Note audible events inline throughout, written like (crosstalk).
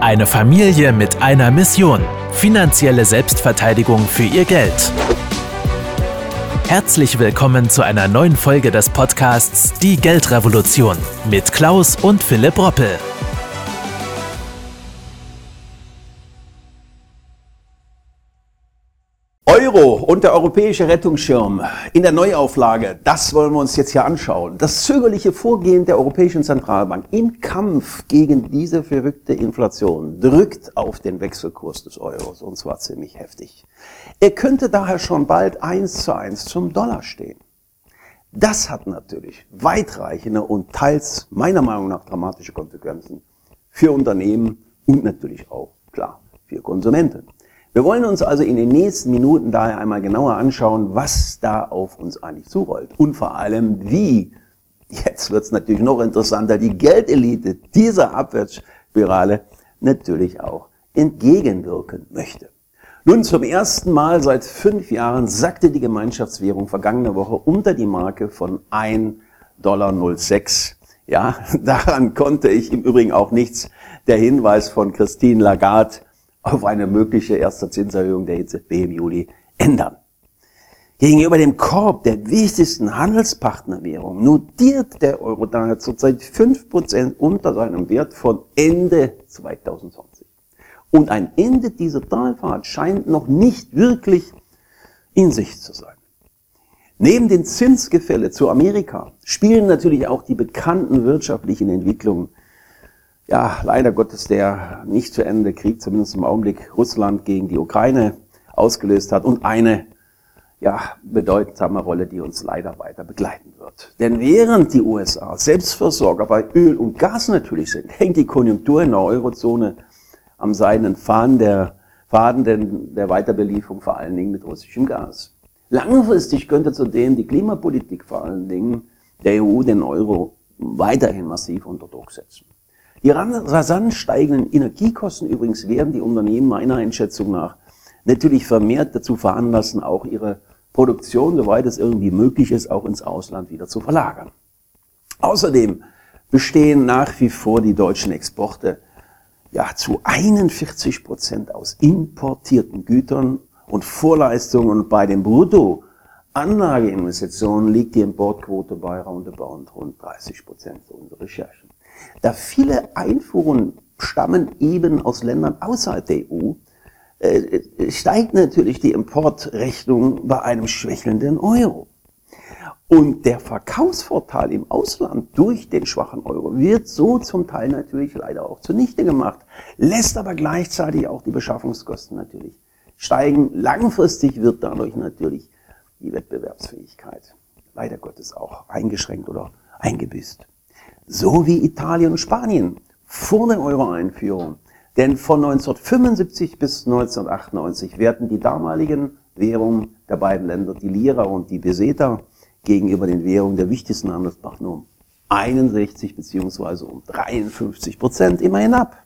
Eine Familie mit einer Mission. Finanzielle Selbstverteidigung für ihr Geld. Herzlich willkommen zu einer neuen Folge des Podcasts Die Geldrevolution mit Klaus und Philipp Roppel. Euro und der europäische Rettungsschirm in der Neuauflage, das wollen wir uns jetzt hier anschauen. Das zögerliche Vorgehen der Europäischen Zentralbank im Kampf gegen diese verrückte Inflation drückt auf den Wechselkurs des Euros und zwar ziemlich heftig. Er könnte daher schon bald eins zu eins zum Dollar stehen. Das hat natürlich weitreichende und teils meiner Meinung nach dramatische Konsequenzen für Unternehmen und natürlich auch, klar, für Konsumenten. Wir wollen uns also in den nächsten Minuten daher einmal genauer anschauen, was da auf uns eigentlich zurollt und vor allem wie, jetzt wird es natürlich noch interessanter, die Geldelite dieser Abwärtsspirale natürlich auch entgegenwirken möchte. Nun, zum ersten Mal seit fünf Jahren sackte die Gemeinschaftswährung vergangene Woche unter die Marke von 1,06 Dollar. Ja, (laughs) daran konnte ich im Übrigen auch nichts der Hinweis von Christine Lagarde auf eine mögliche erste Zinserhöhung der EZB im Juli ändern. Gegenüber dem Korb der wichtigsten Handelspartnerwährungen notiert der Euro daher zurzeit 5% unter seinem Wert von Ende 2020. Und ein Ende dieser Talfahrt scheint noch nicht wirklich in Sicht zu sein. Neben den Zinsgefälle zu Amerika spielen natürlich auch die bekannten wirtschaftlichen Entwicklungen ja, leider Gottes der nicht zu Ende Krieg, zumindest im Augenblick Russland gegen die Ukraine ausgelöst hat und eine ja, bedeutsame Rolle, die uns leider weiter begleiten wird. Denn während die USA Selbstversorger bei Öl und Gas natürlich sind, hängt die Konjunktur in der Eurozone am seidenen Faden der, Faden der Weiterbelieferung vor allen Dingen mit russischem Gas. Langfristig könnte zudem die Klimapolitik vor allen Dingen der EU den Euro weiterhin massiv unter Druck setzen. Die rasant steigenden Energiekosten übrigens werden die Unternehmen meiner Einschätzung nach natürlich vermehrt dazu veranlassen, auch ihre Produktion, soweit es irgendwie möglich ist, auch ins Ausland wieder zu verlagern. Außerdem bestehen nach wie vor die deutschen Exporte ja zu 41 Prozent aus importierten Gütern und Vorleistungen und bei den Bruttoanlageinvestitionen liegt die Importquote bei roundabout rund 30 Prozent, so unsere Recherchen. Da viele Einfuhren stammen eben aus Ländern außerhalb der EU, äh, steigt natürlich die Importrechnung bei einem schwächelnden Euro. Und der Verkaufsvorteil im Ausland durch den schwachen Euro wird so zum Teil natürlich leider auch zunichte gemacht, lässt aber gleichzeitig auch die Beschaffungskosten natürlich steigen. Langfristig wird dadurch natürlich die Wettbewerbsfähigkeit leider Gottes auch eingeschränkt oder eingebüßt so wie Italien und Spanien vor der Euro-Einführung. Denn von 1975 bis 1998 werten die damaligen Währungen der beiden Länder, die Lira und die Peseta, gegenüber den Währungen der wichtigsten Handelspartner um 61 beziehungsweise um 53 Prozent immerhin ab.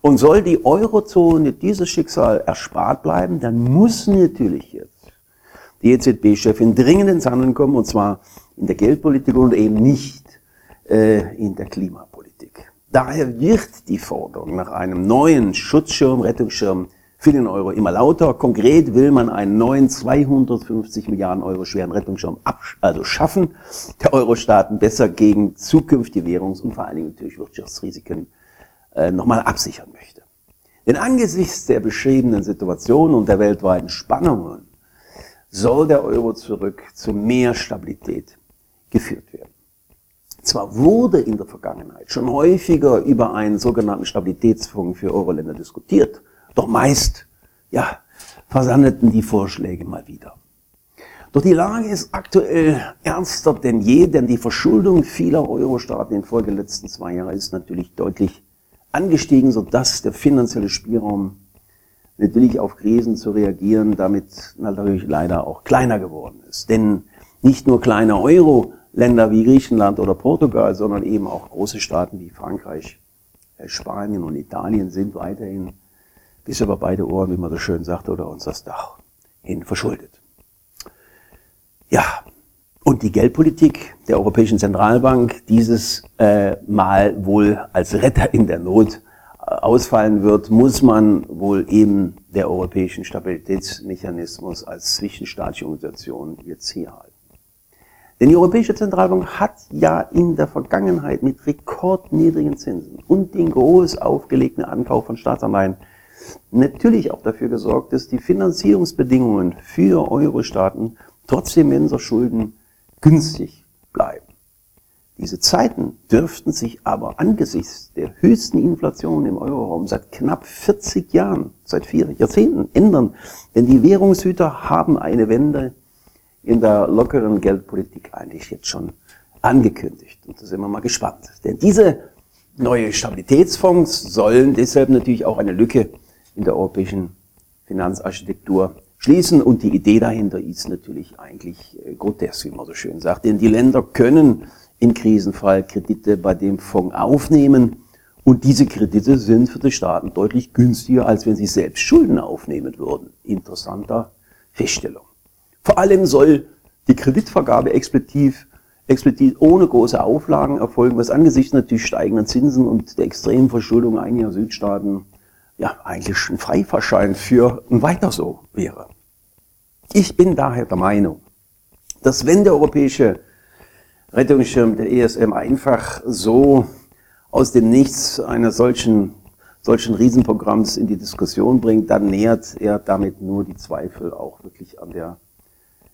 Und soll die Eurozone dieses Schicksal erspart bleiben, dann muss natürlich jetzt die EZB-Chefin dringend ins Handeln kommen, und zwar in der Geldpolitik und eben nicht in der Klimapolitik. Daher wird die Forderung nach einem neuen Schutzschirm, Rettungsschirm für den Euro immer lauter. Konkret will man einen neuen 250 Milliarden Euro schweren Rettungsschirm also schaffen, der Euro-Staaten besser gegen zukünftige Währungs- und vor allen Dingen natürlich Wirtschaftsrisiken äh, nochmal absichern möchte. Denn angesichts der beschriebenen Situation und der weltweiten Spannungen soll der Euro zurück zu mehr Stabilität geführt werden. Zwar wurde in der Vergangenheit schon häufiger über einen sogenannten Stabilitätsfonds für Euro-Länder diskutiert, doch meist, ja, versandeten die Vorschläge mal wieder. Doch die Lage ist aktuell ernster denn je, denn die Verschuldung vieler Euro-Staaten in Folge der letzten zwei Jahre ist natürlich deutlich angestiegen, sodass der finanzielle Spielraum natürlich auf Krisen zu reagieren damit natürlich leider auch kleiner geworden ist. Denn nicht nur kleine Euro Länder wie Griechenland oder Portugal, sondern eben auch große Staaten wie Frankreich, äh, Spanien und Italien sind weiterhin bis über beide Ohren, wie man so schön sagt, oder uns das Dach hin verschuldet. Ja, und die Geldpolitik der Europäischen Zentralbank dieses äh, Mal wohl als Retter in der Not ausfallen wird, muss man wohl eben der europäischen Stabilitätsmechanismus als zwischenstaatliche Organisation jetzt hier halten. Denn die Europäische Zentralbank hat ja in der Vergangenheit mit rekordniedrigen Zinsen und den groß aufgelegten Ankauf von Staatsanleihen natürlich auch dafür gesorgt, dass die Finanzierungsbedingungen für Euro-Staaten trotz immenser Schulden günstig bleiben. Diese Zeiten dürften sich aber angesichts der höchsten Inflation im Euroraum seit knapp 40 Jahren, seit vier Jahrzehnten ändern, denn die Währungshüter haben eine Wende in der lockeren Geldpolitik eigentlich jetzt schon angekündigt. Und da sind wir mal gespannt. Denn diese neue Stabilitätsfonds sollen deshalb natürlich auch eine Lücke in der europäischen Finanzarchitektur schließen. Und die Idee dahinter ist natürlich eigentlich äh, grotesk, wie man so schön sagt. Denn die Länder können im Krisenfall Kredite bei dem Fonds aufnehmen. Und diese Kredite sind für die Staaten deutlich günstiger, als wenn sie selbst Schulden aufnehmen würden. Interessanter Feststellung. Vor allem soll die Kreditvergabe explizit, explizit ohne große Auflagen erfolgen, was angesichts natürlich steigender Zinsen und der extremen Verschuldung einiger Südstaaten ja eigentlich ein Freifahrschein für ein Weiter so wäre. Ich bin daher der Meinung, dass wenn der europäische Rettungsschirm der ESM einfach so aus dem Nichts eines solchen, solchen Riesenprogramms in die Diskussion bringt, dann nähert er damit nur die Zweifel auch wirklich an der,